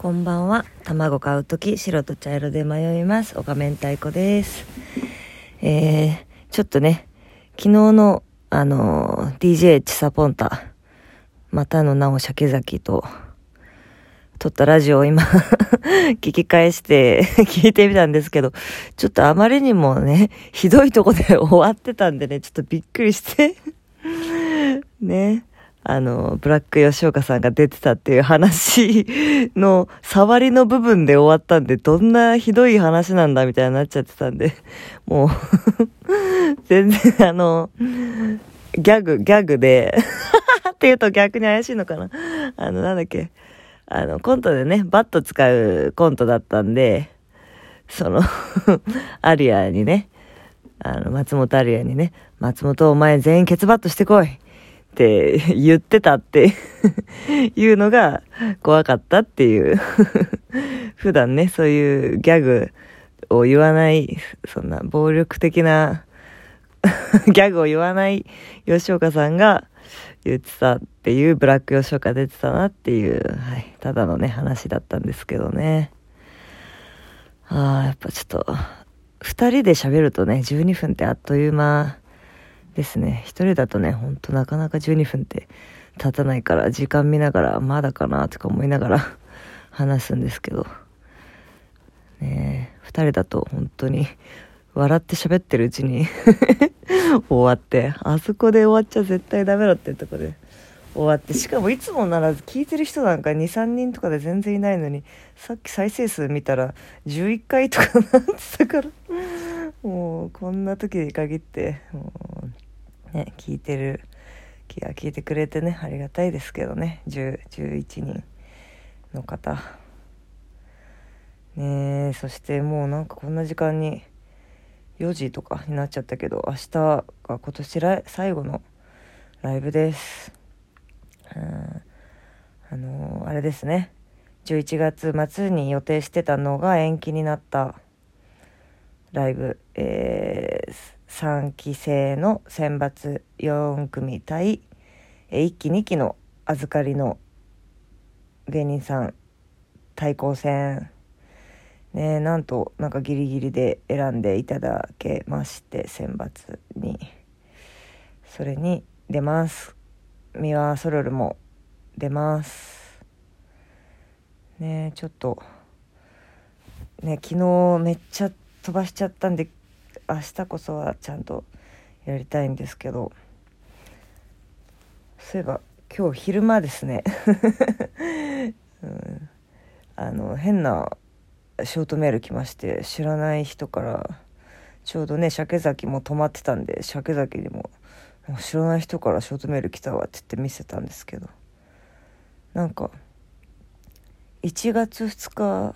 こんばんは。卵買うとき白と茶色で迷います。おかめんたいこです。えー、ちょっとね、昨日の、あのー、DJ チサポンタ、またの名を鮭崎と、撮ったラジオを今 聞き返して 聞いてみたんですけど、ちょっとあまりにもね、ひどいとこで終わってたんでね、ちょっとびっくりして ね。あの、ブラック吉岡さんが出てたっていう話の触りの部分で終わったんで、どんなひどい話なんだみたいになっちゃってたんで、もう 全然あの、ギャグ、ギャグでって言うと逆に怪しいのかなあの、なんだっけ。あの、コントでね、バット使うコントだったんで、その アリアにね、あの、松本アリアにね、松本お前全員ケツバットしてこいって 言ってたって いうのが怖かったっていう 普段ね、そういうギャグを言わない、そんな暴力的なギャグを言わない吉岡さんが言ってたっていうブラック吉岡出てたなっていう、はい、ただのね、話だったんですけどね。ああ、やっぱちょっと、二人で喋るとね、12分ってあっという間ですね。一人だとね、ほんとなかなか12分って経たないから、時間見ながら、まだかなとか思いながら 話すんですけど。ね二人だと本当に、笑って喋ってるうちに 終わって、あそこで終わっちゃ絶対ダメだってとこで終わって、しかもいつもなら聞いてる人なんか2、3人とかで全然いないのに、さっき再生数見たら11回とかなってたからもうこんな時に限って、もうね、聞いてる、気が聞いてくれてね、ありがたいですけどね、10、11人の方。ね、そしてもうなんかこんな時間に4時とかになっちゃったけど、明日が今年最後のライブです。うんあのーあれですね。11月末に予定してたのが延期になったライブ、えー、3期生の選抜4組対、1期2期の預かりの芸人さん対抗戦ねなんとなんかギリギリで選んでいただけまして選抜にそれに出ます。ミワソロルも出ます。ねちょっとね昨日めっちゃ飛ばしちゃったんで明日こそはちゃんとやりたいんですけどそういえば今日昼間ですね、うん、あの変なショートメール来まして知らない人からちょうどね鮭崎も泊まってたんで鮭崎にも知らない人からショートメール来たわって言って見せたんですけどなんか1月2日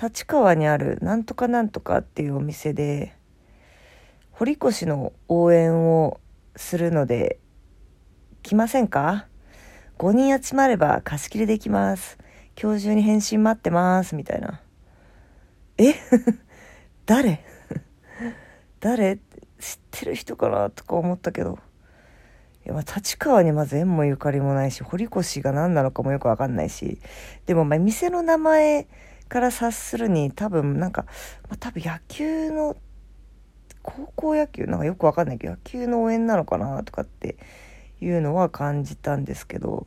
立川にあるなんとかなんとかっていうお店で堀越の応援をするので来ませんか ?5 人集まれば貸し切りできます。今日中に返信待ってます。みたいな。え？誰？誰？知ってる人かなとか思ったけど。いやまあ立川にまず縁もゆかりもないし、堀越が何なのかもよくわかんないし。でもまあ店の名前から察するに多分なんか、まあ、多分野球の、高校野球なんかよくわかんないけど、野球の応援なのかなとかっていうのは感じたんですけど、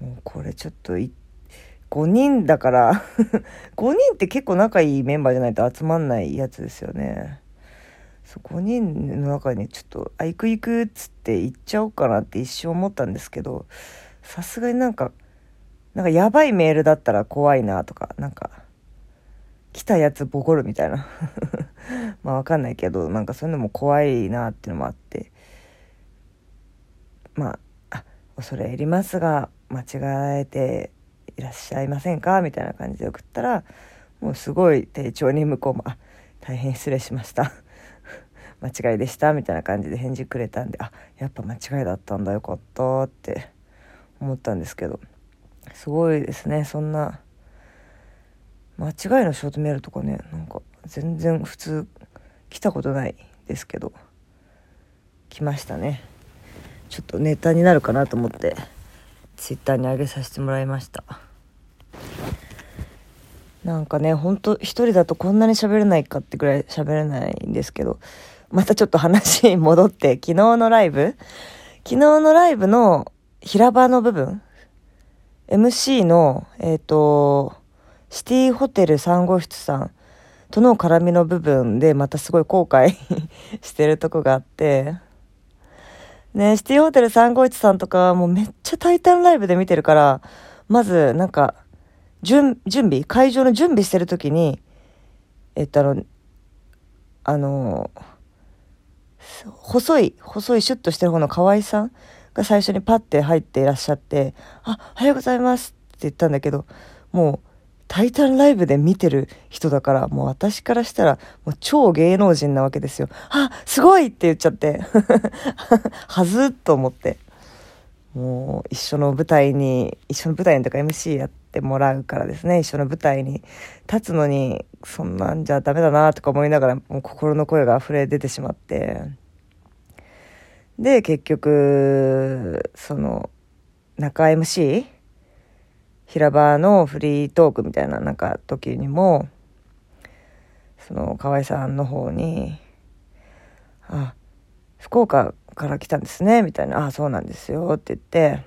もうこれちょっとい5人だから 5人って結構仲いいメンバーじゃないと集まんないやつですよね。そう5人の中にちょっと「あ行く行く」っつって行っちゃおうかなって一瞬思ったんですけどさすがになんかなんかやばいメールだったら怖いなとかなんか来たやつボコるみたいな。まあわかんないけどなんかそういうのも怖いなっていうのもあって。まああ恐れ入りますが間違えていらっしゃいませんか？みたいな感じで送ったらもうすごい丁重に向こうも「あ大変失礼しました」間違いでした。みたいな感じで返事くれたんであやっぱ間違いだったんだよかったって思ったんですけど。すごいですねそんな間違いのショートメールとかねなんか全然普通来たことないですけど来ましたね。ちょっとネタになるかなと思ってツイッターに上げさせてもらいました。なんかね、ほんと一人だとこんなに喋れないかってぐらい喋れないんですけど、またちょっと話に戻って、昨日のライブ昨日のライブの平場の部分 MC の、えっ、ー、と、シティホテル3号室さんとの絡みの部分でまたすごい後悔 してるとこがあって、ね、シティホテル3号室さんとかもうめっちゃタイタンライブで見てるから、まずなんか、準、準備会場の準備してる時に、えっとあの、あの、細い、細いシュッとしてる方の河合さんが最初にパッて入っていらっしゃって、あ、おはようございますって言ったんだけど、もう、タイタンライブで見てる人だから、もう私からしたら、もう超芸能人なわけですよ。あ、すごいって言っちゃって。はずっと思って。もう、一緒の舞台に、一緒の舞台にとか MC やってもらうからですね、一緒の舞台に立つのに、そんなんじゃダメだなとか思いながら、もう心の声が溢れ出てしまって。で、結局、その、中 MC? 平場のフリートークみたいななんか時にも、その河合さんの方に、あ、福岡から来たんですね、みたいな、あ、そうなんですよ、って言って、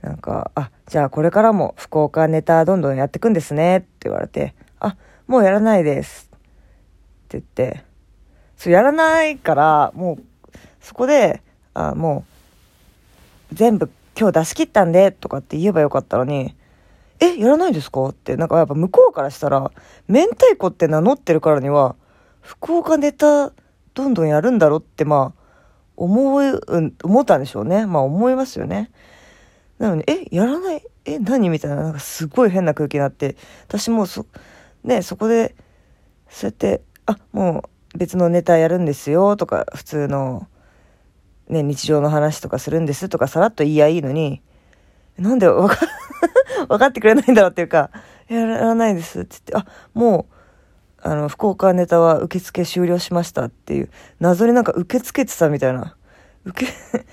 なんか、あ、じゃあこれからも福岡ネタどんどんやってくんですね、って言われて、あ、もうやらないです、って言って、そう、やらないから、もう、そこで、あ、もう、全部今日出し切ったんで、とかって言えばよかったのに、え、やらないですか？って、なんかやっぱ向こうからしたら、明太子って名乗ってるからには、福岡ネタどんどんやるんだろって、まあ、思う、思ったんでしょうね。まあ思いますよね。なのに、え、やらない？え、何？みたいな、なんかすごい変な空気になって、私もそ、ね、そこで、そうやって、あ、もう別のネタやるんですよ、とか、普通の、ね、日常の話とかするんですとかさらっと言いやいいのに、なんでわか、分かってくれないんだろうっていうか、やらないですって言って、あ、もう、あの、福岡ネタは受付終了しましたっていう、謎になんか受け付けてたみたいな。受け、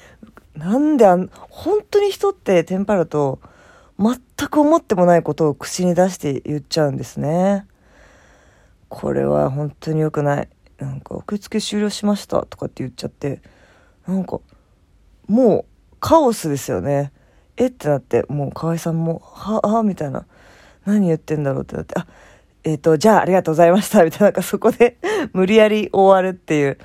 なんであん、本当に人ってテンパると、全く思ってもないことを口に出して言っちゃうんですね。これは本当に良くない。なんか、受付終了しましたとかって言っちゃって、なんか、もう、カオスですよね。えってなって、もう河合さんも、は、は、みたいな。何言ってんだろうってなって、あ、えっ、ー、と、じゃあありがとうございました、みたいな、なんかそこで 無理やり終わるっていう。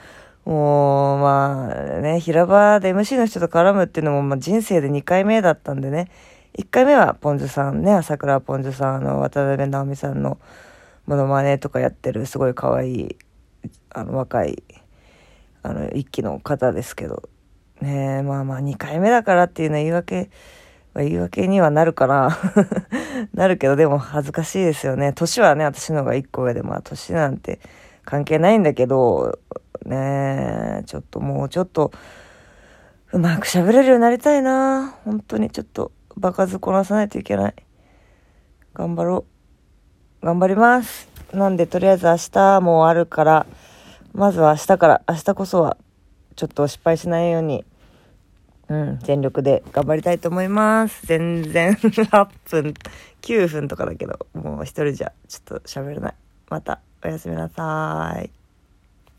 もう、まあね、平場で MC の人と絡むっていうのも、まあ人生で2回目だったんでね。1回目はポンズさんね、朝倉ポンズさん、あの、渡辺直美さんのモノマネとかやってる、すごい可愛い、あの、若いあの、一期の方ですけど、ねまあまあ2回目だからっていうのは言い訳、まあ、言い訳にはなるから なるけど、でも恥ずかしいですよね。年はね、私の方が1個上で、まあ年なんて関係ないんだけど、ねちょっともうちょっと、うまく喋れるようになりたいな本当にちょっと、場数こなさないといけない。頑張ろう。頑張ります。なんで、とりあえず明日もあるから、まずは明日から、明日こそは、ちょっと失敗しないように、うん、全力で頑張りたいと思います。全然 8分、9分とかだけど、もう一人じゃちょっと喋れない。またおやすみなさい。